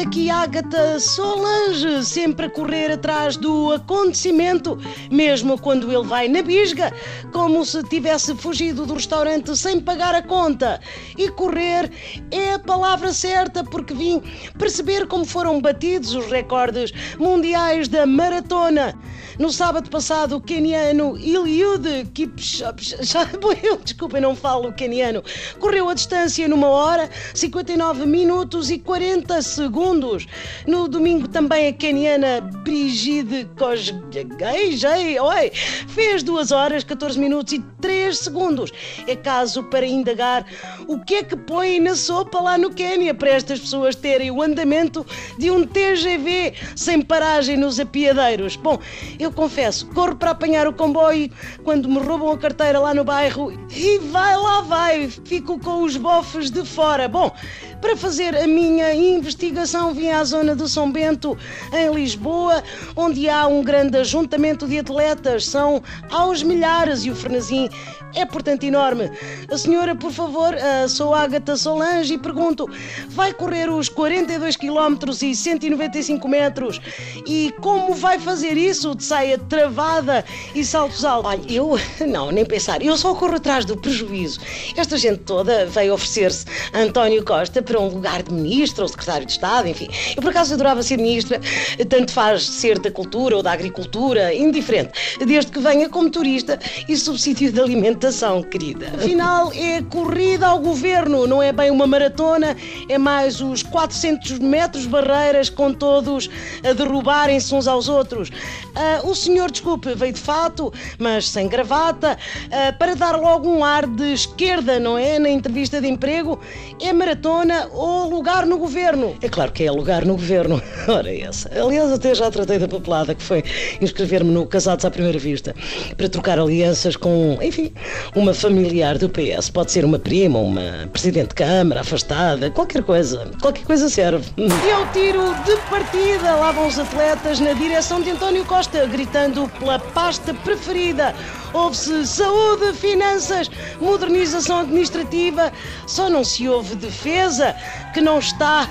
aqui Ágata Solange, sempre a correr atrás do acontecimento, mesmo quando ele vai na bisga, como se tivesse fugido do restaurante sem pagar a conta. E correr é a palavra certa, porque vim perceber como foram batidos os recordes mundiais da maratona. No sábado passado, o keniano Iliud Kipchoge, desculpem, não falo keniano, correu a distância numa hora, 59 minutos e 40 segundos. No domingo também a keniana Brigide Kosgei fez 2 horas, 14 minutos e 3 segundos. É caso para indagar o que é que põe na sopa lá no Quênia para estas pessoas terem o andamento de um TGV sem paragem nos apiadeiros. Bom, eu confesso, corro para apanhar o comboio quando me roubam a carteira lá no bairro e vai lá vai, fico com os bofes de fora. Bom, para fazer a minha investigação vim à zona do São Bento, em Lisboa, onde há um grande ajuntamento de atletas, são aos milhares e o Fernazim é, portanto, enorme. A senhora, por favor, uh, sou Ágata Solange e pergunto: vai correr os 42 km e 195 metros e como vai fazer isso de saia travada e saltos altos? Olha, eu, não, nem pensar, eu só corro atrás do prejuízo. Esta gente toda veio oferecer-se António Costa para um lugar de ministro ou secretário de Estado, enfim. Eu, por acaso, adorava ser ministra, tanto faz ser da cultura ou da agricultura, indiferente, desde que venha como turista e subsídio de alimentação, querida. Afinal, é corrida ao governo, não é bem uma maratona, é mais os 400 metros barreiras com todos a derrubarem-se uns aos outros. Uh, o senhor, desculpe, veio de fato, mas sem gravata, uh, para dar logo um ar de esquerda, não é? Na entrevista de emprego, é maratona ou lugar no governo? É claro que é lugar no governo. Ora, essa. Aliás, até já tratei da papelada, que foi inscrever-me no Casados à Primeira Vista, para trocar alianças com, enfim, uma familiar do PS. Pode ser uma prima, uma presidente de Câmara, afastada, qualquer coisa. Qualquer coisa serve. E ao tiro de partida, lá vão os atletas na direção de António Costa, gritando pela pasta preferida. Houve-se saúde, finanças, modernização administrativa, só não se houve defesa, que não está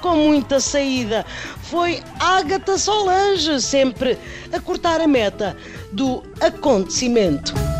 com muita saída. Foi Ágata Solange, sempre a cortar a meta do acontecimento.